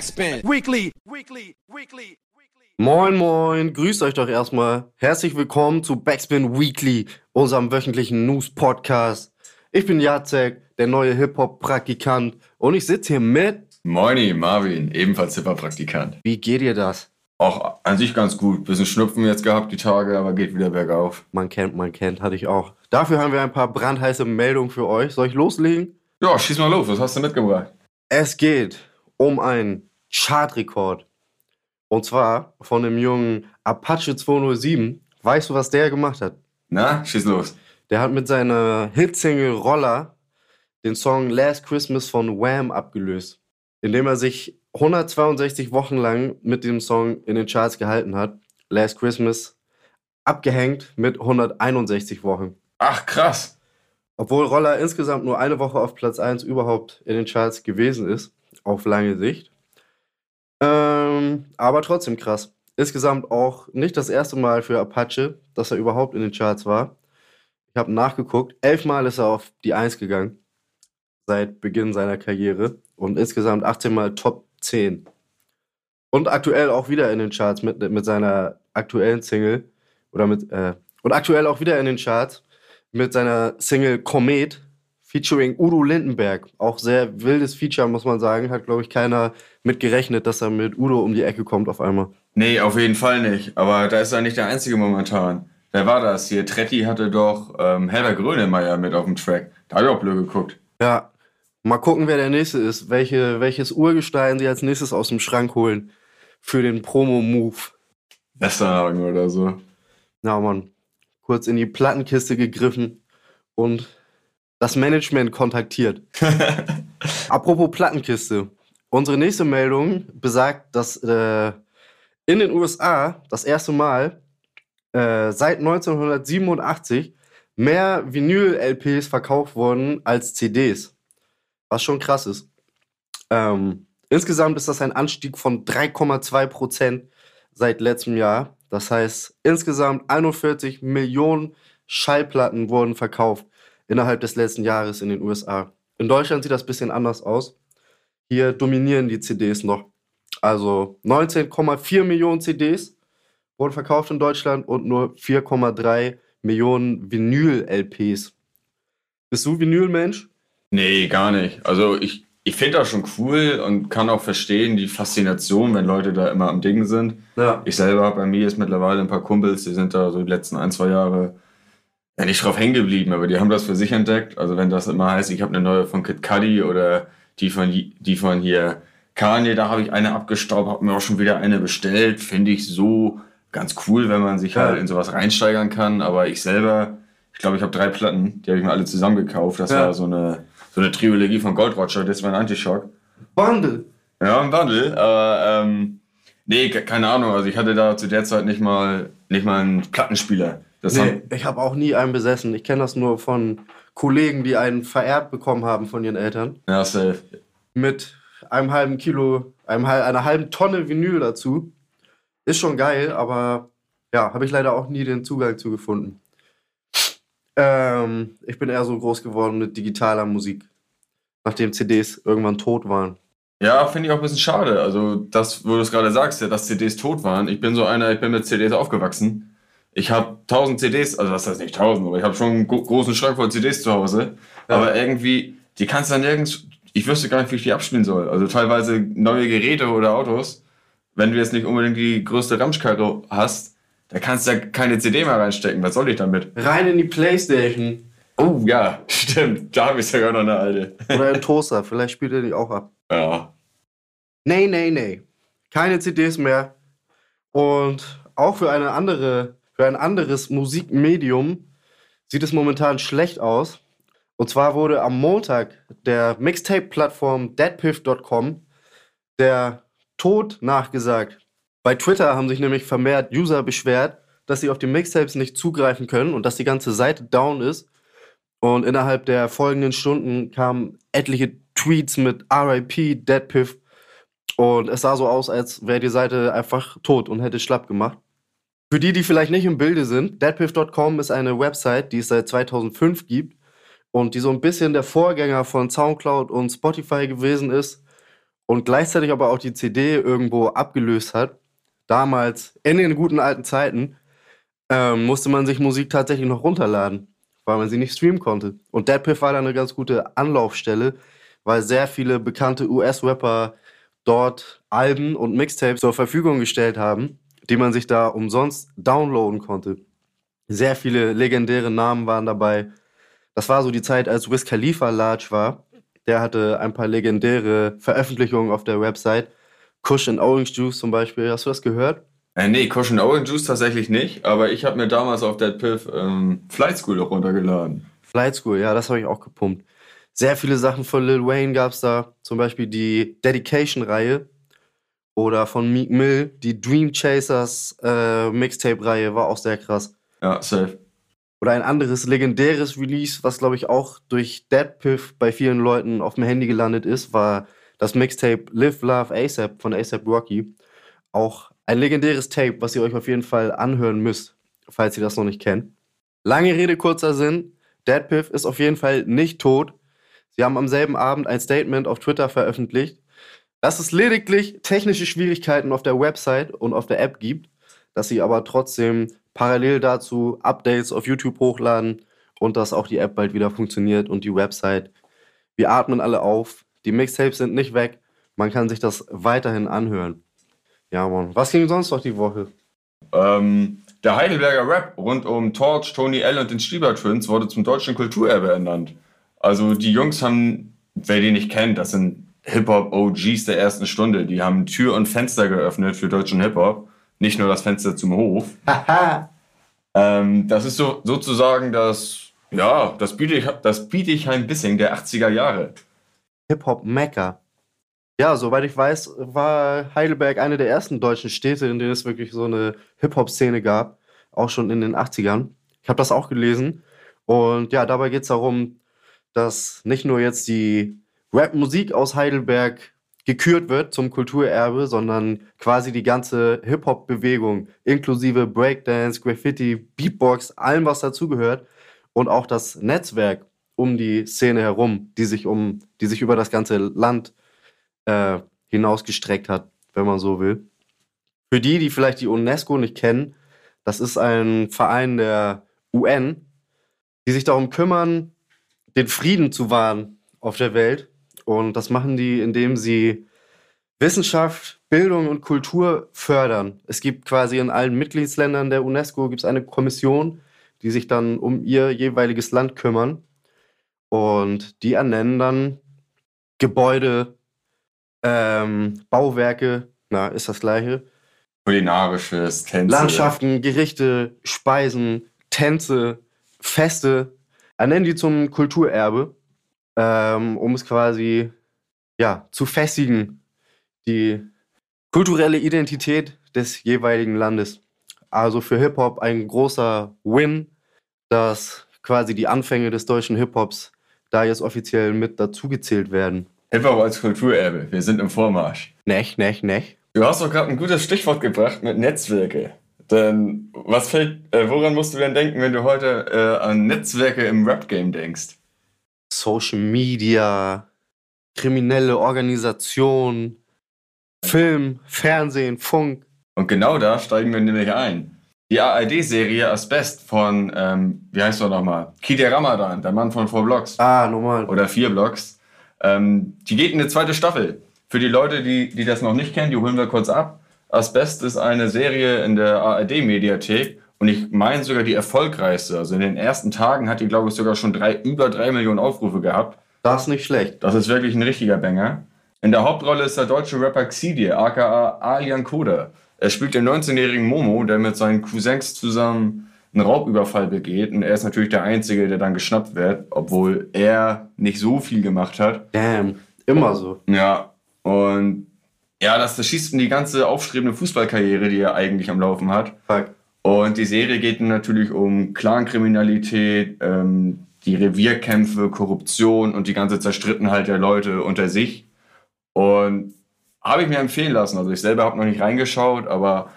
Backspin. Weekly. Weekly. Weekly. Moin, moin, grüßt euch doch erstmal. Herzlich willkommen zu Backspin Weekly, unserem wöchentlichen News-Podcast. Ich bin Jacek, der neue Hip-Hop-Praktikant und ich sitze hier mit... Moini, Marvin, ebenfalls Hip-Hop-Praktikant. Wie geht dir das? Auch an sich ganz gut. Bisschen Schnupfen jetzt gehabt die Tage, aber geht wieder bergauf. Man kennt, man kennt, hatte ich auch. Dafür haben wir ein paar brandheiße Meldungen für euch. Soll ich loslegen? Ja, schieß mal los. Was hast du mitgebracht? Es geht um einen Chartrekord. Und zwar von dem jungen Apache 207. Weißt du, was der gemacht hat? Na, schieß los. Der hat mit seiner Hitsingle Roller den Song Last Christmas von Wham abgelöst, indem er sich 162 Wochen lang mit dem Song in den Charts gehalten hat. Last Christmas abgehängt mit 161 Wochen. Ach, krass. Obwohl Roller insgesamt nur eine Woche auf Platz 1 überhaupt in den Charts gewesen ist, auf lange Sicht. Ähm, aber trotzdem krass. Insgesamt auch nicht das erste Mal für Apache, dass er überhaupt in den Charts war. Ich habe nachgeguckt. Elfmal ist er auf die 1 gegangen. Seit Beginn seiner Karriere. Und insgesamt 18 Mal Top 10. Und aktuell auch wieder in den Charts mit, mit seiner aktuellen Single. Oder mit, äh, und aktuell auch wieder in den Charts mit seiner Single Komet featuring Udo Lindenberg. Auch sehr wildes Feature, muss man sagen. Hat, glaube ich, keiner mit gerechnet, dass er mit Udo um die Ecke kommt auf einmal. Nee, auf jeden Fall nicht. Aber da ist er nicht der Einzige momentan. Wer war das hier? Tretti hatte doch ähm, Herbert Grönemeyer mit auf dem Track. Da habe ich auch blöd geguckt. Ja, Mal gucken, wer der nächste ist. Welche, welches Urgestein sie als nächstes aus dem Schrank holen für den Promo-Move. Westerhagen oder so. Na, Mann. Kurz in die Plattenkiste gegriffen und das Management kontaktiert. Apropos Plattenkiste. Unsere nächste Meldung besagt, dass äh, in den USA das erste Mal äh, seit 1987 mehr Vinyl-LPs verkauft wurden als CDs was schon krass ist. Ähm, insgesamt ist das ein Anstieg von 3,2 Prozent seit letztem Jahr. Das heißt, insgesamt 41 Millionen Schallplatten wurden verkauft innerhalb des letzten Jahres in den USA. In Deutschland sieht das ein bisschen anders aus. Hier dominieren die CDs noch. Also 19,4 Millionen CDs wurden verkauft in Deutschland und nur 4,3 Millionen Vinyl-LPs. Bist du Vinyl-Mensch? Nee, gar nicht. Also ich, ich finde das schon cool und kann auch verstehen die Faszination, wenn Leute da immer am Ding sind. Ja. Ich selber habe bei mir jetzt mittlerweile ein paar Kumpels, die sind da so die letzten ein, zwei Jahre ja nicht drauf hängen geblieben, aber die haben das für sich entdeckt. Also wenn das immer heißt, ich habe eine neue von Kid Cudi oder die von, die von hier Kanye, da habe ich eine abgestaubt, habe mir auch schon wieder eine bestellt. Finde ich so ganz cool, wenn man sich halt in sowas reinsteigern kann. Aber ich selber, ich glaube, ich habe drei Platten, die habe ich mir alle zusammen gekauft. Das ja. war so eine so eine Trilogie von Gold Roger, das war ein Antischock. Bundle. Ja, ein Bundle, aber ähm, nee, keine Ahnung, also ich hatte da zu der Zeit nicht mal, nicht mal einen Plattenspieler. Das nee, ich habe auch nie einen besessen. Ich kenne das nur von Kollegen, die einen vererbt bekommen haben von ihren Eltern. Ja, safe. Mit einem halben Kilo, einem, einer halben Tonne Vinyl dazu. Ist schon geil, aber ja, habe ich leider auch nie den Zugang zu gefunden. Ähm, ich bin eher so groß geworden mit digitaler Musik, nachdem CDs irgendwann tot waren. Ja, finde ich auch ein bisschen schade. Also, das, wo du es gerade sagst, ja, dass CDs tot waren. Ich bin so einer, ich bin mit CDs aufgewachsen. Ich habe tausend CDs, also das heißt nicht tausend, aber ich habe schon einen großen Schrank voll CDs zu Hause. Ja. Aber irgendwie, die kannst du dann nirgends, ich wüsste gar nicht, wie ich die abspielen soll. Also teilweise neue Geräte oder Autos, wenn du jetzt nicht unbedingt die größte Ramschkarre hast, da kannst du ja keine CD mehr reinstecken. Was soll ich damit? Rein in die Playstation. Oh ja, stimmt. Da habe ich sogar noch eine alte. Oder ein Toaster. Vielleicht spielt er die auch ab. Ja. Nee, nee, nee. Keine CDs mehr. Und auch für eine andere, für ein anderes Musikmedium sieht es momentan schlecht aus. Und zwar wurde am Montag der Mixtape-Plattform deadpiff.com der Tod nachgesagt. Bei Twitter haben sich nämlich vermehrt User beschwert, dass sie auf die Mixtapes nicht zugreifen können und dass die ganze Seite down ist. Und innerhalb der folgenden Stunden kamen etliche Tweets mit RIP, Deadpiff. Und es sah so aus, als wäre die Seite einfach tot und hätte schlapp gemacht. Für die, die vielleicht nicht im Bilde sind, deadpiff.com ist eine Website, die es seit 2005 gibt und die so ein bisschen der Vorgänger von SoundCloud und Spotify gewesen ist und gleichzeitig aber auch die CD irgendwo abgelöst hat. Damals, in den guten alten Zeiten, ähm, musste man sich Musik tatsächlich noch runterladen, weil man sie nicht streamen konnte. Und Deadpiff war da eine ganz gute Anlaufstelle, weil sehr viele bekannte US-Rapper dort Alben und Mixtapes zur Verfügung gestellt haben, die man sich da umsonst downloaden konnte. Sehr viele legendäre Namen waren dabei. Das war so die Zeit, als Wiz Khalifa large war. Der hatte ein paar legendäre Veröffentlichungen auf der Website. Kush and Orange Juice zum Beispiel. Hast du das gehört? Äh, nee, Kush and Orange Juice tatsächlich nicht, aber ich habe mir damals auf Dead Piff ähm, Flight School auch runtergeladen. Flight School, ja, das habe ich auch gepumpt. Sehr viele Sachen von Lil Wayne gab es da. Zum Beispiel die Dedication-Reihe. Oder von Meek Mill, die Dream Chasers äh, Mixtape-Reihe war auch sehr krass. Ja, safe. Oder ein anderes legendäres Release, was glaube ich auch durch Dead Piff bei vielen Leuten auf dem Handy gelandet ist, war das Mixtape Live Love ASAP von ASAP Rocky. Auch ein legendäres Tape, was ihr euch auf jeden Fall anhören müsst, falls ihr das noch nicht kennt. Lange Rede, kurzer Sinn. Dead Piff ist auf jeden Fall nicht tot. Sie haben am selben Abend ein Statement auf Twitter veröffentlicht, dass es lediglich technische Schwierigkeiten auf der Website und auf der App gibt, dass sie aber trotzdem parallel dazu Updates auf YouTube hochladen und dass auch die App bald wieder funktioniert und die Website. Wir atmen alle auf. Die Mixtapes sind nicht weg. Man kann sich das weiterhin anhören. Ja, Mann. Was ging sonst noch die Woche? Ähm, der Heidelberger Rap rund um Torch, Tony L. und den Stieber Twins wurde zum deutschen Kulturerbe ernannt. Also die Jungs haben, wer die nicht kennt, das sind Hip-Hop-OGs der ersten Stunde. Die haben Tür und Fenster geöffnet für deutschen Hip-Hop. Nicht nur das Fenster zum Hof. ähm, das ist so, sozusagen das, ja, das Bietigheim, das Bietigheim-Bissing der 80er Jahre. Hip-Hop-Mecca. Ja, soweit ich weiß, war Heidelberg eine der ersten deutschen Städte, in denen es wirklich so eine Hip-Hop-Szene gab. Auch schon in den 80ern. Ich habe das auch gelesen. Und ja, dabei geht es darum, dass nicht nur jetzt die Rap-Musik aus Heidelberg gekürt wird zum Kulturerbe, sondern quasi die ganze Hip-Hop-Bewegung, inklusive Breakdance, Graffiti, Beatbox, allem, was dazugehört und auch das Netzwerk um die Szene herum, die sich um, die sich über das ganze Land äh, hinausgestreckt hat, wenn man so will. Für die, die vielleicht die UNESCO nicht kennen, das ist ein Verein der UN, die sich darum kümmern, den Frieden zu wahren auf der Welt. Und das machen die, indem sie Wissenschaft, Bildung und Kultur fördern. Es gibt quasi in allen Mitgliedsländern der UNESCO gibt es eine Kommission, die sich dann um ihr jeweiliges Land kümmern. Und die ernennen dann Gebäude, ähm, Bauwerke, na, ist das gleiche. Kulinarisches, Tänze. Landschaften, Gerichte, Speisen, Tänze, Feste ernennen die zum Kulturerbe, ähm, um es quasi ja, zu festigen, die kulturelle Identität des jeweiligen Landes. Also für Hip-Hop ein großer Win, dass quasi die Anfänge des deutschen Hip-Hops da jetzt offiziell mit dazugezählt werden. Hip-Hop als Kulturerbe, wir sind im Vormarsch. Nech, nech, nech. Du hast doch gerade ein gutes Stichwort gebracht mit Netzwerke. Denn was fällt, äh, woran musst du denn denken, wenn du heute äh, an Netzwerke im Rap-Game denkst? Social Media, kriminelle Organisation, Film, Fernsehen, Funk. Und genau da steigen wir nämlich ein. Die ARD-Serie Asbest von, ähm, wie heißt er nochmal? Kide Ramadan, der Mann von Four Blocks. Ah, normal. Oder Vier Blocks. Ähm, die geht in eine zweite Staffel. Für die Leute, die, die das noch nicht kennen, die holen wir kurz ab. Asbest ist eine Serie in der ARD-Mediathek und ich meine sogar die erfolgreichste. Also in den ersten Tagen hat die, glaube ich, sogar schon drei, über drei Millionen Aufrufe gehabt. Das ist nicht schlecht. Das ist wirklich ein richtiger Banger. In der Hauptrolle ist der deutsche Rapper Xidir, aka Alian Koda. Er spielt den 19-jährigen Momo, der mit seinen Cousins zusammen einen Raubüberfall begeht. Und er ist natürlich der Einzige, der dann geschnappt wird, obwohl er nicht so viel gemacht hat. Damn, immer so. Ja, und ja, das, das schießt in die ganze aufstrebende Fußballkarriere, die er eigentlich am Laufen hat. Fuck. Und die Serie geht natürlich um Clankriminalität, ähm, die Revierkämpfe, Korruption und die ganze Zerstrittenheit der Leute unter sich. Und habe ich mir empfehlen lassen. Also ich selber habe noch nicht reingeschaut, aber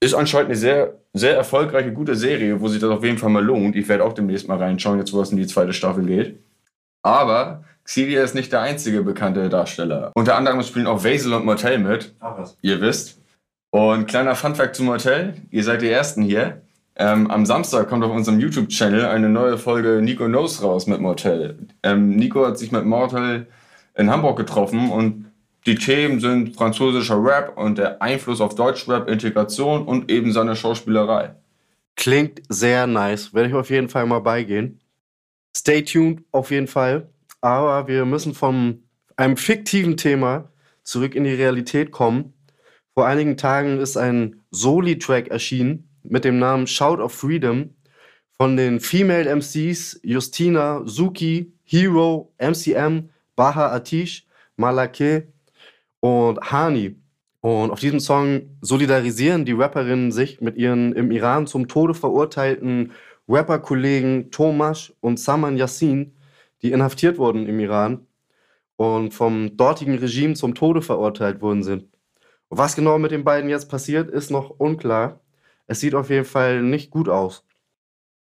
ist anscheinend eine sehr, sehr erfolgreiche, gute Serie, wo sich das auf jeden Fall mal lohnt. Ich werde auch demnächst mal reinschauen, jetzt wo es in die zweite Staffel geht. Aber Xenia ist nicht der einzige bekannte Darsteller. Unter anderem spielen auch Vasil und Mortel mit. Ach was. Ihr wisst. Und kleiner Funfact zu Mortel. Ihr seid die Ersten hier. Ähm, am Samstag kommt auf unserem YouTube-Channel eine neue Folge Nico Knows raus mit Mortel. Ähm, Nico hat sich mit Mortel in Hamburg getroffen und die Themen sind französischer Rap und der Einfluss auf Deutschrap, Integration und eben seine Schauspielerei. Klingt sehr nice. Werde ich auf jeden Fall mal beigehen. Stay tuned auf jeden Fall. Aber wir müssen von einem fiktiven Thema zurück in die Realität kommen. Vor einigen Tagen ist ein Soli-Track erschienen mit dem Namen Shout of Freedom von den Female MCs Justina, Suki, Hero, MCM, Baha Atish, Malake und Hani. Und auf diesem Song solidarisieren die Rapperinnen sich mit ihren im Iran zum Tode verurteilten Rapperkollegen Tomash und Saman Yassin, die inhaftiert wurden im Iran und vom dortigen Regime zum Tode verurteilt worden sind. Was genau mit den beiden jetzt passiert, ist noch unklar. Es sieht auf jeden Fall nicht gut aus.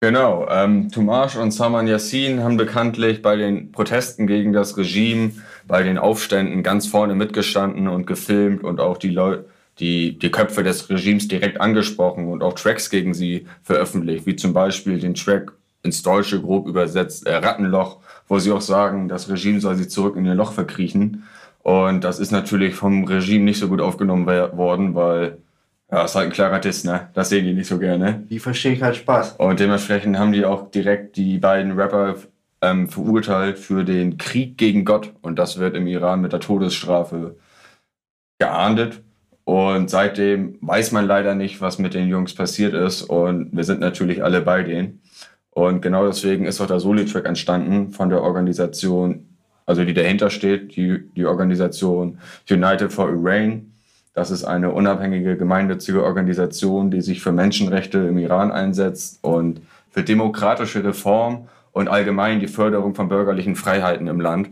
Genau, ähm, Tomash und Saman Yassin haben bekanntlich bei den Protesten gegen das Regime, bei den Aufständen ganz vorne mitgestanden und gefilmt und auch die Leute, die, die Köpfe des Regimes direkt angesprochen und auch Tracks gegen sie veröffentlicht, wie zum Beispiel den Track ins Deutsche grob übersetzt, äh, Rattenloch, wo sie auch sagen, das Regime soll sie zurück in ihr Loch verkriechen. Und das ist natürlich vom Regime nicht so gut aufgenommen worden, weil ja, ist halt ein klarer Diss, ne? Das sehen die nicht so gerne. Die verstehen keinen Spaß. Und dementsprechend haben die auch direkt die beiden Rapper ähm, verurteilt für den Krieg gegen Gott. Und das wird im Iran mit der Todesstrafe geahndet. Und seitdem weiß man leider nicht, was mit den Jungs passiert ist. Und wir sind natürlich alle bei denen. Und genau deswegen ist auch der Soli-Track entstanden von der Organisation, also die dahinter steht, die, die Organisation United for Iran das ist eine unabhängige gemeinnützige Organisation, die sich für Menschenrechte im Iran einsetzt und für demokratische Reform und allgemein die Förderung von bürgerlichen Freiheiten im Land.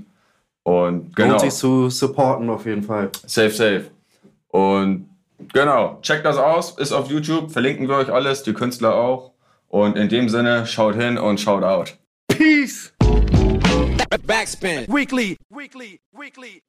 Und genau. Lohnt sich zu supporten auf jeden Fall. Safe, safe. Und genau, checkt das aus, ist auf YouTube, verlinken wir euch alles, die Künstler auch. Und in dem Sinne, schaut hin und schaut out. Peace! Backspin. Weekly, weekly, weekly.